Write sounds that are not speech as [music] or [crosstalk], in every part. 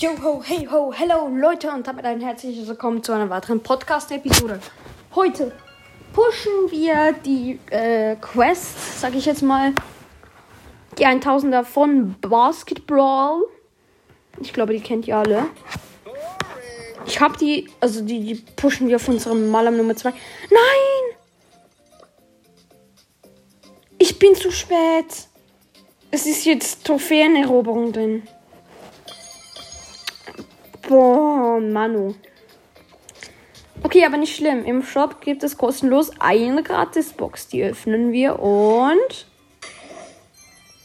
Yo ho, hey ho, hello Leute und damit ein herzliches Willkommen zu einer weiteren Podcast-Episode. Heute pushen wir die äh, Quest, sag ich jetzt mal, die 1000er von Basketball. Ich glaube, die kennt ihr alle. Ich habe die, also die, die pushen wir auf unserem Malam Nummer 2. Nein! Ich bin zu spät. Es ist jetzt Trophäeneroberung drin. Boah, Manu. Okay, aber nicht schlimm. Im Shop gibt es kostenlos eine Gratis-Box. Die öffnen wir und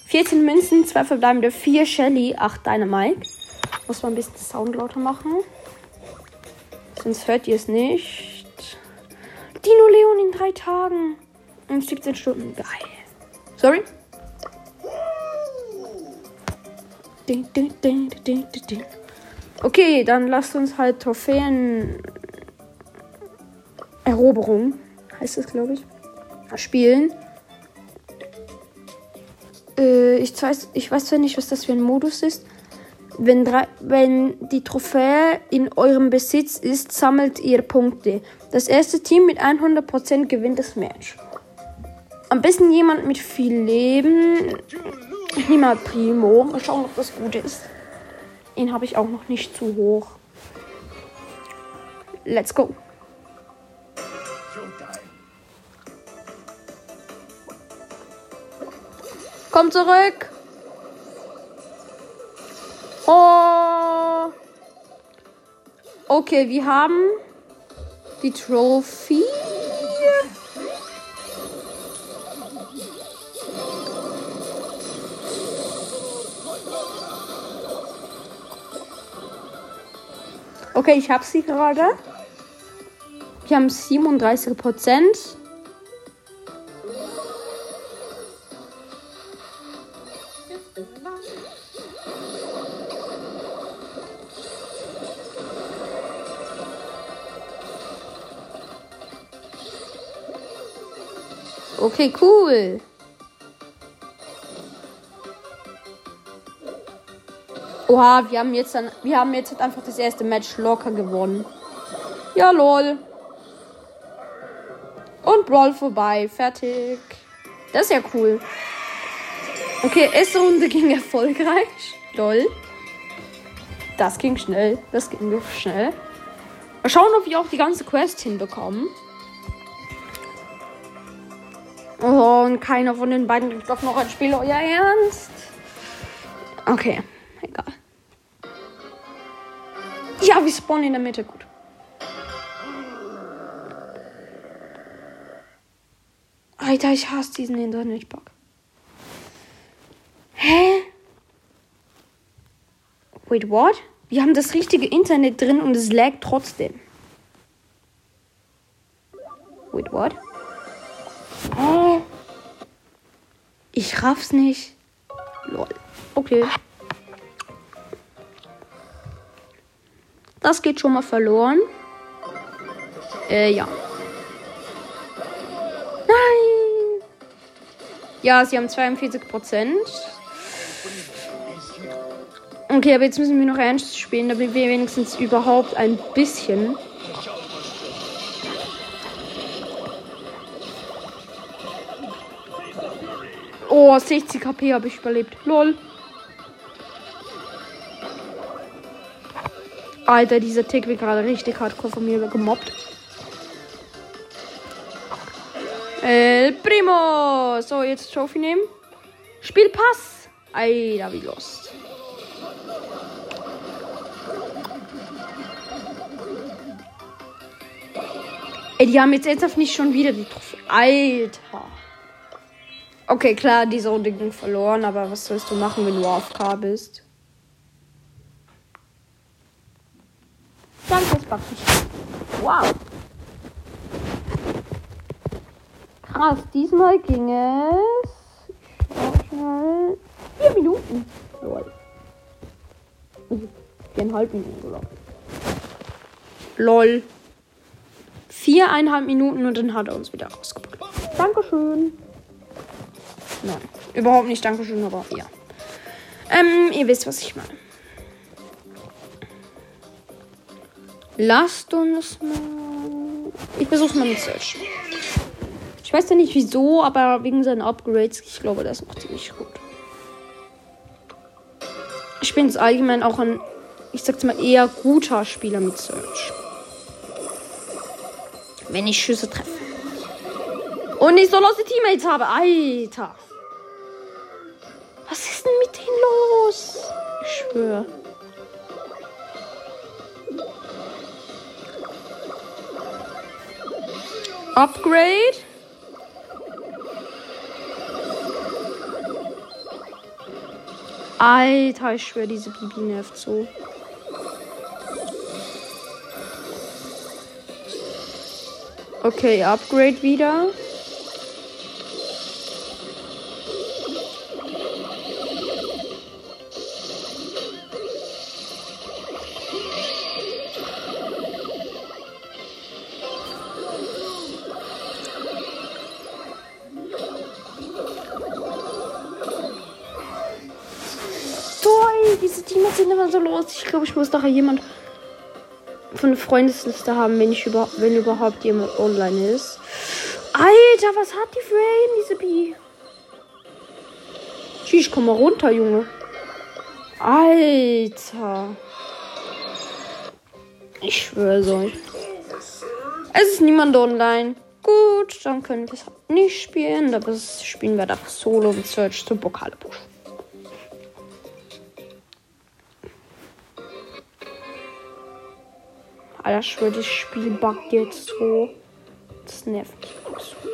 14 Münzen, 2 verbleibende, 4 Shelly, 8 Dynamite. Muss man ein bisschen Sound lauter machen. Sonst hört ihr es nicht. Dino Leon in drei Tagen. Und 17 Stunden. Geil. Sorry. Ding, ding, ding, ding, ding, ding. Okay, dann lasst uns halt Trophäen. Eroberung heißt es, glaube ich. Spielen. Äh, ich, weiß, ich weiß zwar nicht, was das für ein Modus ist. Wenn, drei, wenn die Trophäe in eurem Besitz ist, sammelt ihr Punkte. Das erste Team mit 100% gewinnt das Match. Am besten jemand mit viel Leben. Ich mal Primo. Mal schauen, ob das gut ist. Ihn habe ich auch noch nicht zu hoch. Let's go. Komm zurück. Oh. Okay, wir haben die Trophy. Okay, ich habe sie gerade. Wir haben 37 Prozent. Okay, cool. Oha, wir haben jetzt dann, wir haben jetzt einfach das erste Match locker gewonnen. Ja, lol. Und Brawl vorbei. Fertig. Das ist ja cool. Okay, erste Runde [laughs] ging erfolgreich. Lol. Das ging schnell. Das ging schnell. Mal schauen, ob wir auch die ganze Quest hinbekommen. Oh, und keiner von den beiden kriegt doch noch ein Spiel. Euer Ernst? Okay, egal. Ja, wir spawnen in der Mitte. Gut. Alter, ich hasse diesen Internet-Bug. Hä? Wait, what? Wir haben das richtige Internet drin und es laggt trotzdem. Wait, what? Hä? Ich raff's nicht. Lol. Okay. Das geht schon mal verloren. Äh, ja. Nein! Ja, sie haben 42 Prozent. Okay, aber jetzt müssen wir noch ernst spielen, damit wir wenigstens überhaupt ein bisschen. Oh, 60 KP habe ich überlebt. Lol. Alter, dieser Tick wird gerade richtig hardcore von mir gemobbt. El Primo. So, jetzt Trophy nehmen. Spielpass. Alter, wie los. Ey, die haben jetzt ernsthaft nicht schon wieder die Trophäe. Alter. Okay, klar, diese Runde ging verloren, aber was sollst du machen, wenn du AFK bist? Danke, es backt nicht. Wow. Krass, diesmal ging es. Schnell. Vier Minuten. Lol. Also, viereinhalb Minuten, oder? Lol. Viereinhalb Minuten und dann hat er uns wieder rausgebracht. Dankeschön. Nein, überhaupt nicht Dankeschön, aber ja. Ähm, ihr wisst, was ich meine. Lasst uns mal. Ich versuch's mal mit Search. Ich weiß ja nicht wieso, aber wegen seinen Upgrades, ich glaube, das noch ziemlich gut. Ich bin jetzt allgemein auch ein, ich sag's mal, eher guter Spieler mit Search. Wenn ich Schüsse treffe. Und ich so lose Teammates habe. Alter. Was ist denn mit denen los? Ich schwöre. Upgrade. Alter, ich schwöre, diese Bibi nervt so. Okay, Upgrade wieder. Ich glaube, ich muss nachher jemand von der Freundesliste haben, wenn ich über, wenn überhaupt jemand online ist. Alter, was hat die für Aim, diese Bi? Tschüss, komm mal runter, Junge. Alter. Ich schwöre so. Es ist niemand online. Gut, dann können wir es nicht spielen. Aber spielen wir einfach Solo und Search zum Pokale. Alter, ich schwöre, das Spiel buggt jetzt so. Das nervt mich absolut.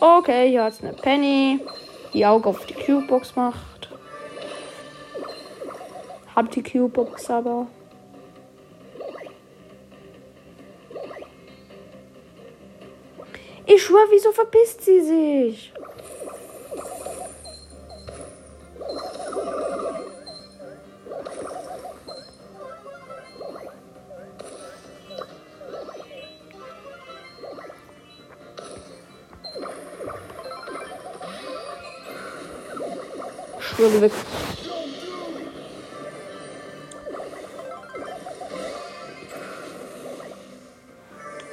Okay, hier hat's eine Penny, die Auge auf die Cube-Box macht. Hab die Cube-Box aber. Ich schwöre, wieso verpisst sie sich? Schwöre wirklich.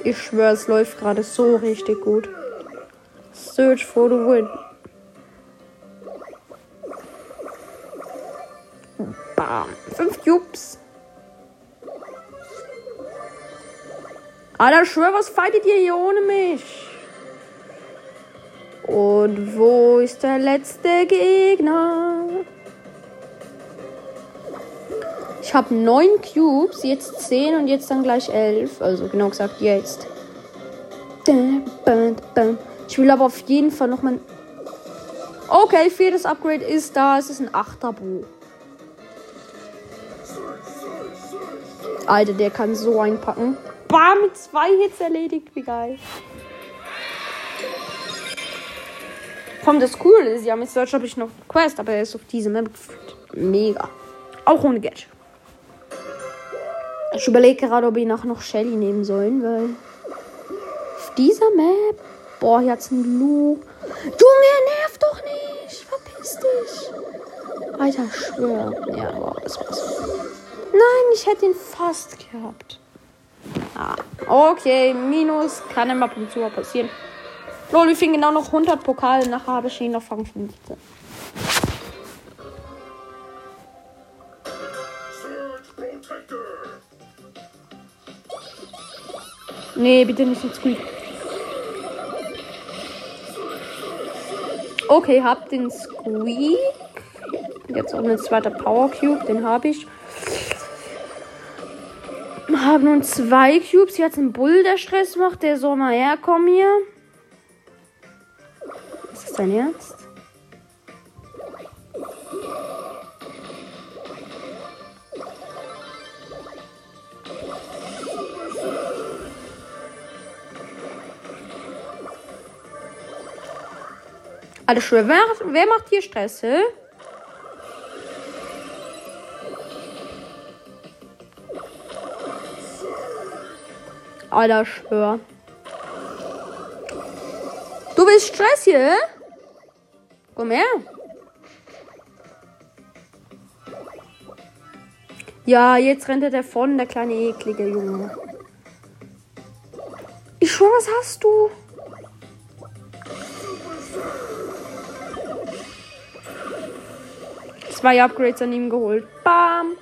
Ich schwöre, es läuft gerade so richtig gut. Search for the win. Bam. Fünf Cubes. Alter, schwör, was fightet ihr hier ohne mich? Und wo ist der letzte Gegner? Habe neun Cubes, jetzt zehn und jetzt dann gleich elf. Also genau gesagt jetzt. Ich will aber auf jeden Fall noch mal. Okay, viertes Upgrade ist da. Es ist ein Achterbo. Alter, der kann so einpacken. Bam, mit zwei Hits erledigt. Wie geil. Komm, das cool ist, ja, mit Search habe ich noch Quest, aber er ist auf diese Map gefühlt. Mega. Auch ohne Gadget. Ich überlege gerade, ob ich nachher noch Shelly nehmen sollen, weil auf dieser Map. Boah, hier hat's einen Lu. Junge, nerv doch nicht. Verpiss dich. Alter, schwör. Ja, wow, das war's. Nein, ich hätte ihn fast gehabt. Ah, okay, Minus kann immer zu passieren. Lol, wir fingen genau noch 100 Pokale. Nachher habe ich ihn noch Fang 15. Nee, bitte nicht so Squeak. Okay, hab den Squeak. Jetzt auch ein zweiter Power Cube, den habe ich. Haben nun zwei Cubes. Jetzt ein Bull, der Stress macht. Der soll mal herkommen hier. Ist das dein Ernst? Alles schön. Wer, wer macht hier Stress? Hä? Alter, schwör. Du willst Stress hier? Komm her. Ja, jetzt rennt er davon, der kleine eklige Junge. Ich schwör, was hast du? Zwei Upgrades an ihm geholt. Bam.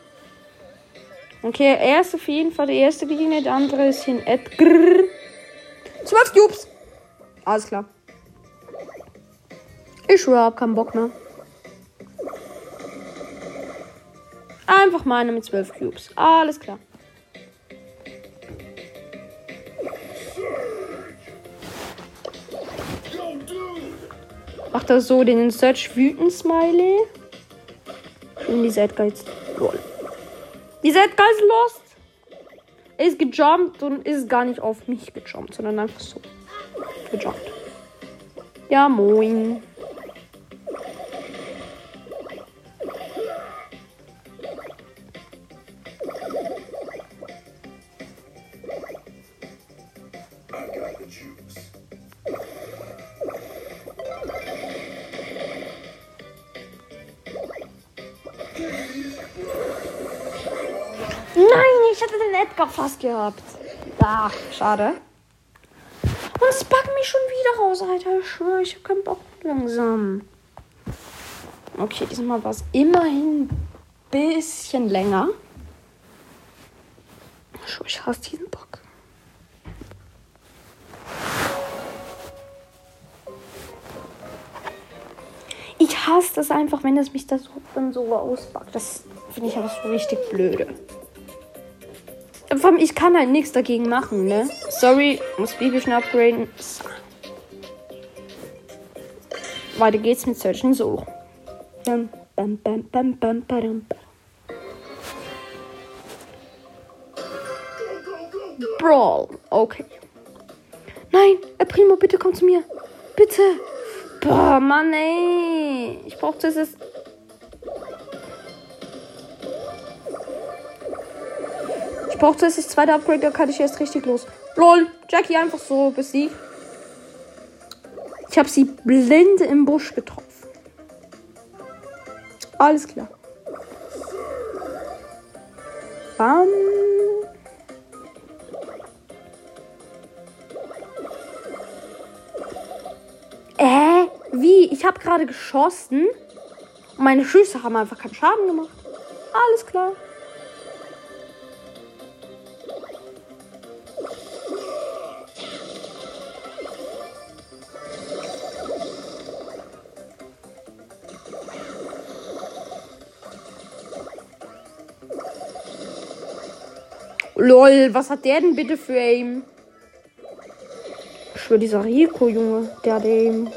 Okay, er ist auf jeden Fall der erste Gegner, der andere ist hier in Edgar. Zwölf Cubes. Alles klar. Ich schwör, hab keinen Bock mehr. Einfach mal eine mit zwölf Cubes. Alles klar. Macht er so den Search wütend Smiley. Und die jetzt. Lol. Die Edgar ist lost. Er ist gejumpt und ist gar nicht auf mich gejumpt, sondern einfach so. Gejumpt. Ja, moin. Edgar fast gehabt. Ach, schade. Und es packt mich schon wieder raus, Alter. Ich schwöre, ich hab keinen Bock langsam. Okay, diesmal war es immerhin ein bisschen länger. Ich hasse diesen Bock. Ich hasse das einfach, wenn es mich das dann so auspackt. Das finde ich einfach so richtig blöde ich kann halt nichts dagegen machen, ne? Sorry, muss Bibi schnell upgraden. Weiter geht's mit Search bam, Brawl. Okay. Nein, El Primo, bitte komm zu mir. Bitte. Boah, Mann, ey. Ich brauche zuerst Ich brauche zuerst das zweite Upgrade, da kann ich erst richtig los. LOL, Jackie einfach so besiegt. Ich habe sie blind im Busch getroffen. Alles klar. Bam. Äh, wie? Ich habe gerade geschossen. Und meine Schüsse haben einfach keinen Schaden gemacht. Alles klar. Lol, was hat der denn bitte für Aim? Ich schwör, dieser Rico, Junge, der hat Aim.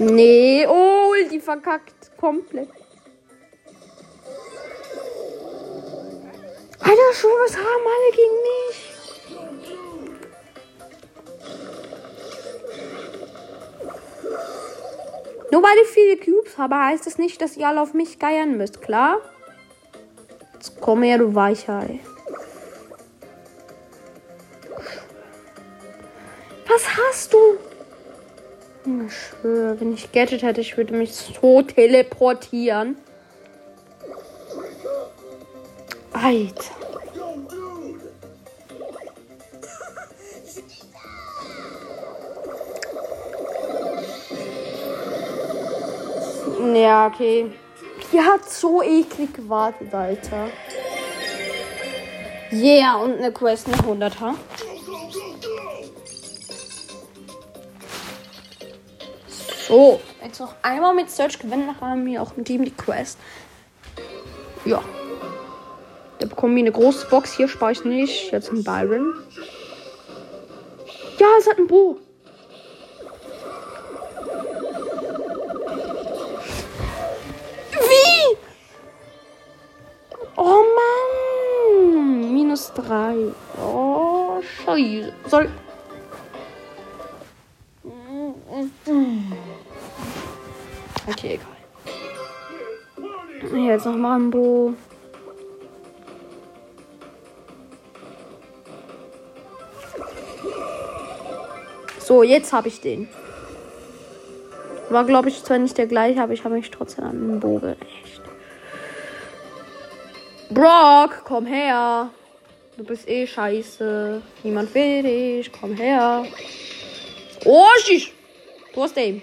Nee, oh, die verkackt komplett. Alter, schon was haben alle gegen mich? Nur weil ich viele Cubes habe, heißt das nicht, dass ihr alle auf mich geiern müsst, klar? Komm her, du Weichei. Was hast du? Ich schwöre, wenn ich Gadget hätte, ich würde mich so teleportieren. Alter. Ja, okay. Die hat so eklig gewartet, Alter. Yeah, und eine Quest mit 100er. So, jetzt noch einmal mit Search gewinnen, dann haben wir auch im Team die Quest. Ja. Da bekommen wir eine große Box. Hier spare ich nicht. Jetzt ein Byron. Ja, es hat ein Bo. 3. Oh, scheiße. Soll. Okay, egal. Jetzt noch mal ein Bo. So, jetzt habe ich den. War, glaube ich, zwar nicht der gleiche, aber ich habe mich trotzdem an den Bo gerecht. Brock, komm her. Du bist eh scheiße. Niemand will dich. Komm her. Oh, schisch. Du hast den.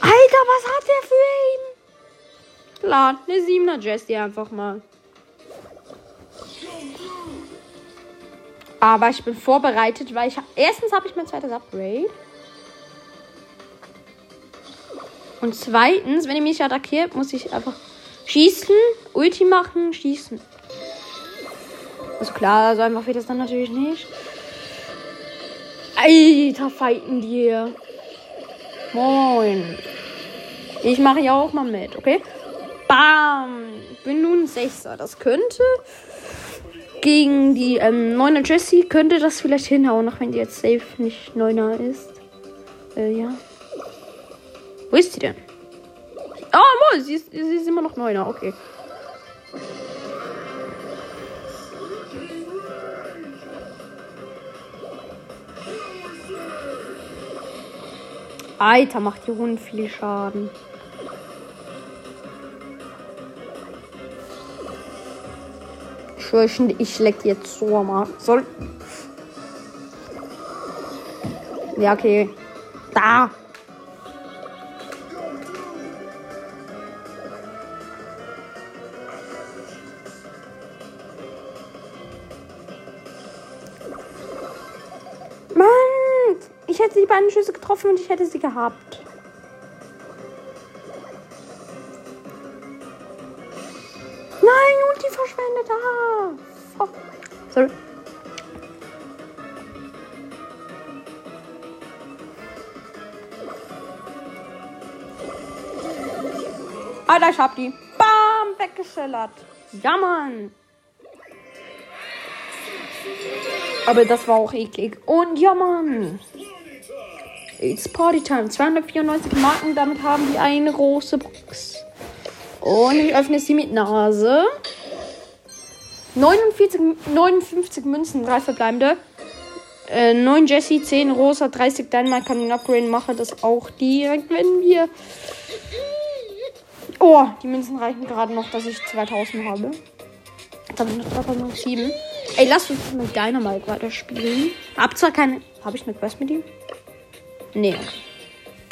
Alter, was hat der für ihn? Klar, eine 7er Jessie einfach mal. Aber ich bin vorbereitet, weil ich erstens habe ich mein zweites Upgrade. Und zweitens, wenn ihr mich attackiert, muss ich einfach schießen, Ulti machen, schießen. Also klar, so einfach wird das dann natürlich nicht. Alter, fighten die. Moin. Ich mache ja auch mal mit, okay? Bam. Bin nun Sechser. Das könnte gegen die ähm, 9er Jessie könnte das vielleicht hinhauen, auch wenn die jetzt safe nicht 9er ist. Äh, ja. Wo ist sie denn? Oh, sie ist, sie ist immer noch 9er, okay. Alter, macht die Hund viel Schaden. Ich ich leck jetzt so mal. Soll. Ja, okay. Da. Hätte die beiden Schüsse getroffen und ich hätte sie gehabt. Nein, und die verschwendet. Ah. Sorry. Alter, ich hab die. Bam, weggeschellert. Ja, Mann. Aber das war auch eklig. Und ja, Mann. It's Party Time. 294 Marken. Damit haben wir eine große Box. Und ich öffne sie mit Nase. 49, 59 Münzen, 3 verbleibende. Äh, 9 Jesse, 10 Rosa, 30 Dynamite kann den Upgrade machen. Das auch direkt, wenn wir. Oh, die Münzen reichen gerade noch, dass ich 2000 habe. Jetzt habe ich noch 3007. Ey, lass uns mit Dynamite weiterspielen. Hab zwar keine. Habe ich eine Quest mit ihm? Nee.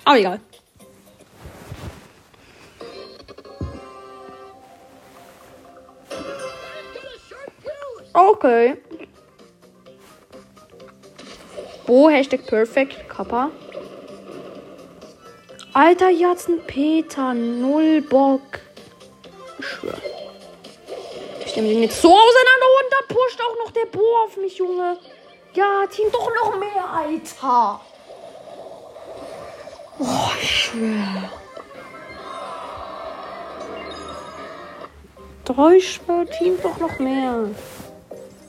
Aber egal. Okay. Bo, Hashtag Perfect, Kappa. Alter, jetzt ein Peter, null Bock. Ich. Ich nehme den jetzt so auseinander und dann pusht auch noch der Bo auf mich, Junge. Ja, Team doch noch mehr, Alter. Oh, ich schwöre. Drei Team doch noch mehr.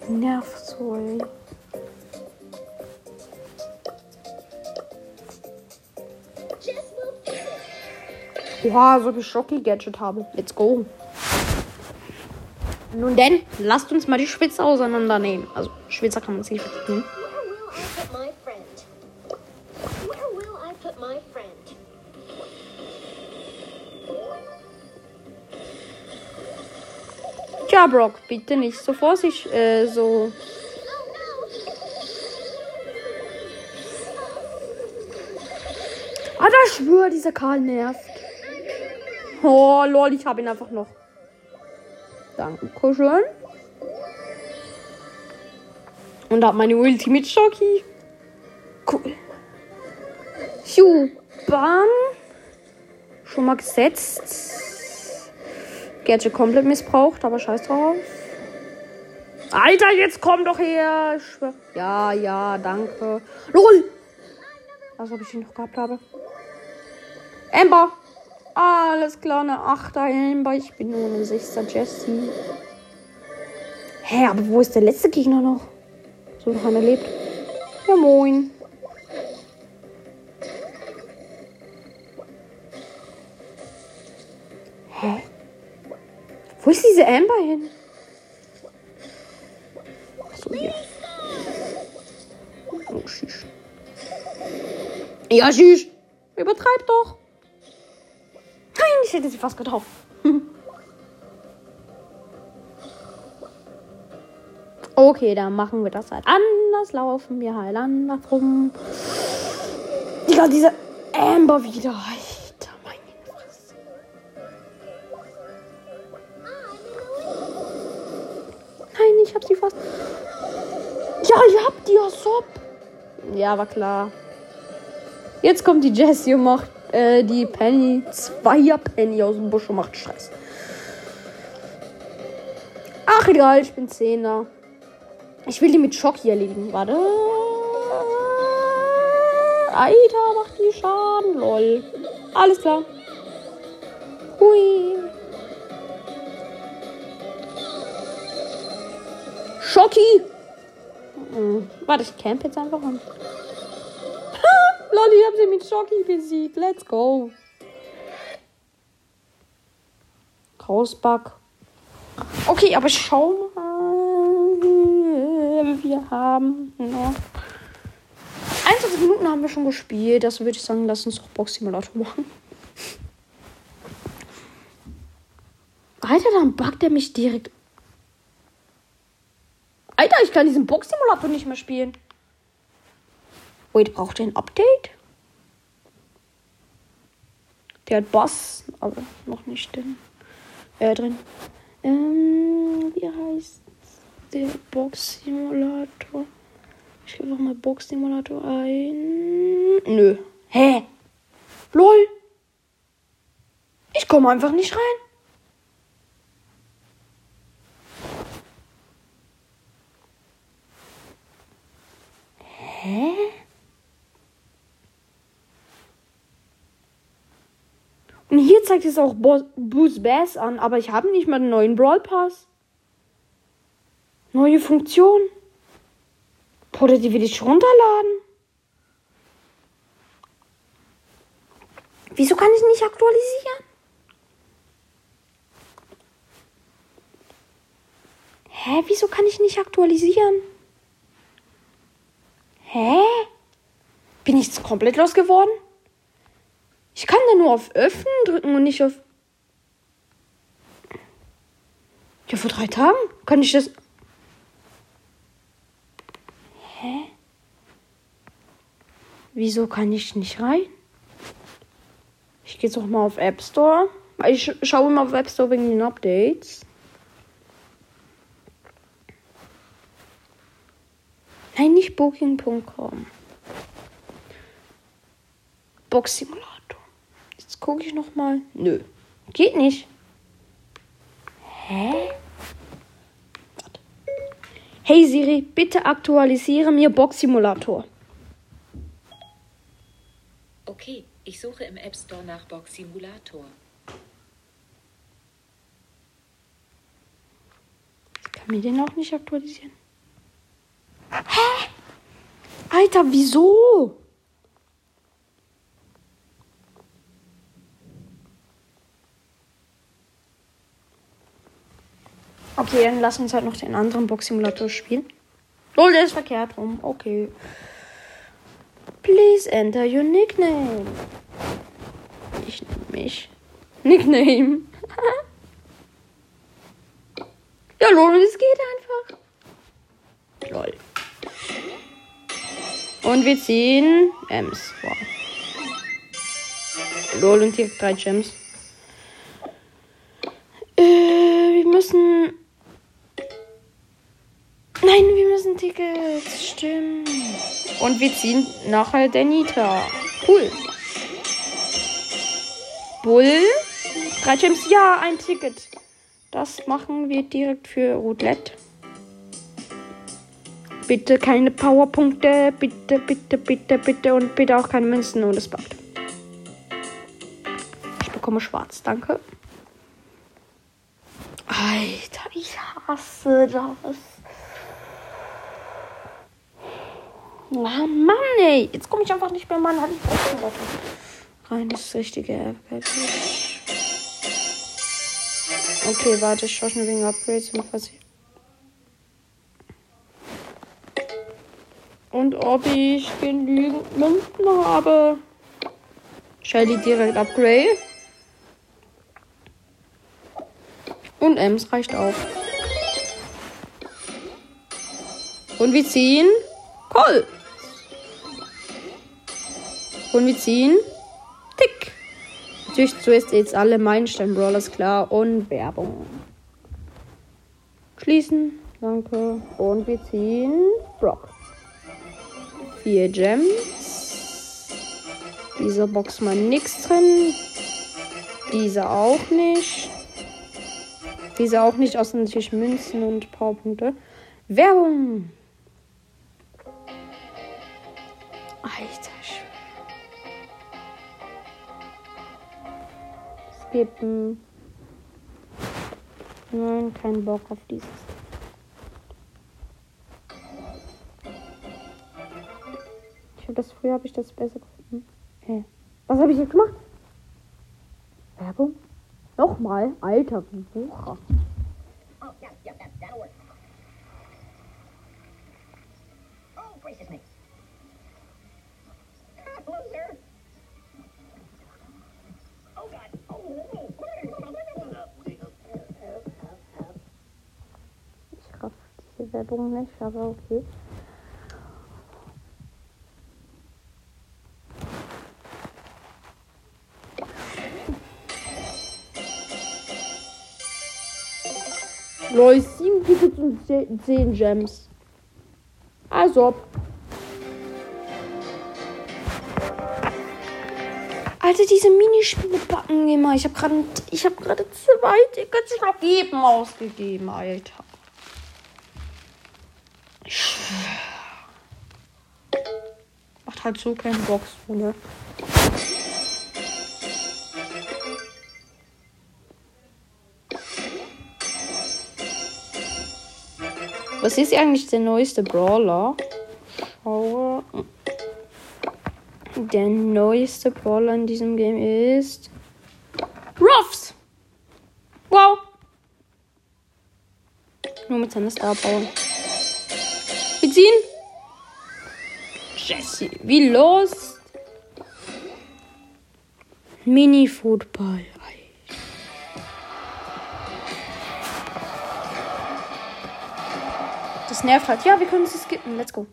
Nervt so, ey. Oha, so viel Schocki-Gadget habe. Let's go. Nun denn, lasst uns mal die Schwitzer auseinandernehmen. Also, Schwitzer kann man sich verstehen. Ja, Brock, bitte nicht so vorsichtig, äh, so. Ah, da schwör, dieser Karl nervt. Oh, lol, ich habe ihn einfach noch. Dankeschön. Und hab meine Ulti mit Schoki. Cool. Ju, bam. Schon mal gesetzt. Gadget komplett missbraucht, aber scheiß drauf. Alter, jetzt komm doch her. Ja, ja, danke. LOL! Was ob ich ihn noch gehabt habe. Amber! Alles klar, eine 8er Amber. Ich bin nur eine 6er Jessie. Hä, aber wo ist der letzte Gegner noch? So noch einer lebt. Ja, moin. Wo ist diese Amber hin? Achso, hier. Oh, schieß. Ja, schieß. Übertreib doch. Nein, ich hätte sie fast getroffen. [laughs] okay, dann machen wir das halt anders. Laufen wir halt anders rum. Digga, diese Amber wieder. Ich hab sie fast. Ja, ihr habt die Sop. Ja, war klar. Jetzt kommt die Jessie und macht äh, die Penny, zweier Penny aus dem Busch und macht Stress. Ach egal, ich bin Zehner. Ich will die mit Schock hier erledigen. Warte. Alter, macht die Schaden. Lol. Alles klar. Hui. Schocki. Hm. Warte, ich camp jetzt einfach an. Lol, ich hab sie mit Schocki besiegt. Let's go. Großback. Okay, aber schau mal. Wir haben noch 21 Minuten haben wir schon gespielt. Das würde ich sagen, lass uns doch Box Simulator machen. Alter, dann buggt er mich direkt. Ich kann diesen Box Simulator nicht mehr spielen. Wait, braucht er ein Update? Der hat Boss, aber noch nicht drin. Äh, drin. Ähm, wie heißt der Box Simulator? Ich gebe mal Box Simulator ein. Nö. Hä? LOL. Ich komme einfach nicht rein. Hä? Und hier zeigt es auch Bo Boost Bass an, aber ich habe nicht mal den neuen Brawl Pass. Neue Funktion. Oder die will ich runterladen. Wieso kann ich nicht aktualisieren? Hä, wieso kann ich nicht aktualisieren? Hä? Bin ich jetzt komplett losgeworden? Ich kann da nur auf Öffnen drücken und nicht auf. Ja, vor drei Tagen kann ich das. Hä? Wieso kann ich nicht rein? Ich gehe jetzt auch mal auf App Store. Ich schaue mal auf App Store wegen den Updates. Nein, nicht Booking.com. Box Simulator. Jetzt gucke ich noch mal. Nö, geht nicht. Hä? Warte. Hey Siri, bitte aktualisiere mir Box Simulator. Okay, ich suche im App Store nach Box Simulator. Ich kann mir den auch nicht aktualisieren. Hä? Alter, wieso? Okay, dann lass uns halt noch den anderen Box-Simulator spielen. Oh, der ist verkehrt rum. Okay. Please enter your nickname. Ich nenne mich. Nickname. [laughs] ja, lol, es geht einfach. Lol. Und wir ziehen Ems. Wow. Lol, und hier drei Gems. Äh, wir müssen. Nein, wir müssen Tickets. Stimmt. Und wir ziehen nachher der Nita. Cool. Bull. Drei Gems. Ja, ein Ticket. Das machen wir direkt für Roulette. Bitte keine Powerpunkte. Bitte, bitte, bitte, bitte. Und bitte auch keine Münzen und es backt. Ich bekomme schwarz. Danke. Alter, ich hasse das. Oh Mann, ey. Jetzt komme ich einfach nicht mehr mal an die rein. Das richtige Ärger. Okay, warte, ich schaue schon wegen Upgrades und was Und ob ich genügend Münzen habe. Shelly direkt Upgrade. Und Ems reicht auch. Und wir ziehen Colt. Und wir ziehen Tick. Natürlich zuerst jetzt alle Meilenstein-Brawlers klar und Werbung. Schließen. Danke. Und wir ziehen Brock. Vier Gems. Dieser Box mal nichts drin. Diese auch nicht. Diese auch nicht, außer natürlich Münzen und Powerpunkte. Werbung. Alter Skippen. Nein, kein Bock auf dieses. Früher habe ich das besser gefunden. Hä? Was habe ich jetzt gemacht? Werbung? Nochmal? Alter, wie Wucher. Ich raff diese Werbung nicht, aber okay. Lol, 7 Tickets und 10 Gems. Also. Alter, diese Minispiele backen immer. Ich habe gerade ich habe gerade zwei Tickets vergeben ausgegeben, Alter. Macht halt so keinen Bock, so, ne? Was ist eigentlich der neueste Brawler? Schaue. Der neueste Brawler in diesem Game ist. Ruffs! Wow! Nur mit seiner Star Power. Wir ziehen! Jesse, wie los? Mini-Football. Nervt halt. Ja, wir können sie skippen. Let's go.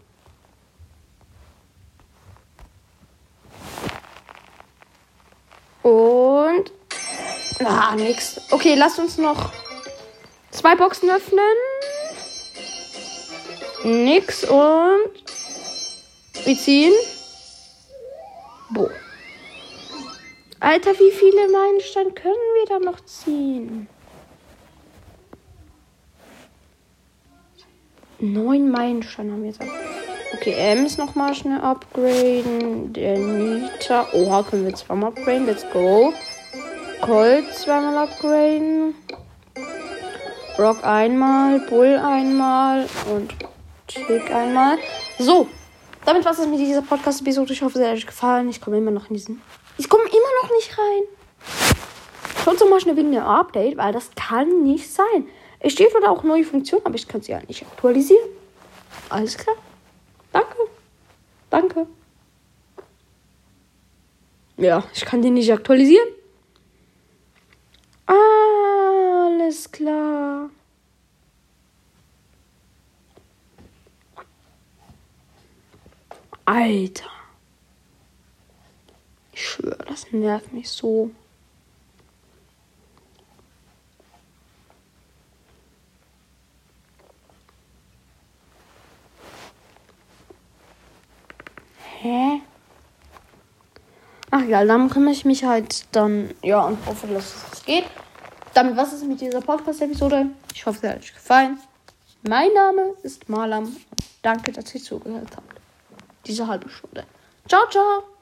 Und. Ah, nix. Okay, lasst uns noch zwei Boxen öffnen. Nix und. Wir ziehen. Boah. Alter, wie viele Meilensteine können wir da noch ziehen? Neun Meilensteine haben wir jetzt. Okay, Ems nochmal schnell upgraden. Der Nita. Oha, können wir zweimal upgraden. Let's go. Colt zweimal upgraden. Brock einmal. Bull einmal. Und Tick einmal. So. Damit war es mit dieser Podcast-Episode. Ich hoffe, es hat euch gefallen. Ich komme immer noch in diesen. Ich komme immer noch nicht rein. Doch mal schnell wegen der Update, weil das kann nicht sein. Es steht oder auch neue Funktionen, aber ich kann sie ja nicht aktualisieren. Alles klar. Danke. Danke. Ja, ich kann die nicht aktualisieren. Alles klar. Alter. Ich schwöre, das nervt mich so. Hä? Ach ja, dann kümmere ich mich halt dann, ja, und hoffe, dass es geht. Damit was ist mit dieser Podcast-Episode? Ich hoffe, es hat euch gefallen. Mein Name ist Malam danke, dass ihr zugehört habt. Diese halbe Stunde. Ciao, ciao.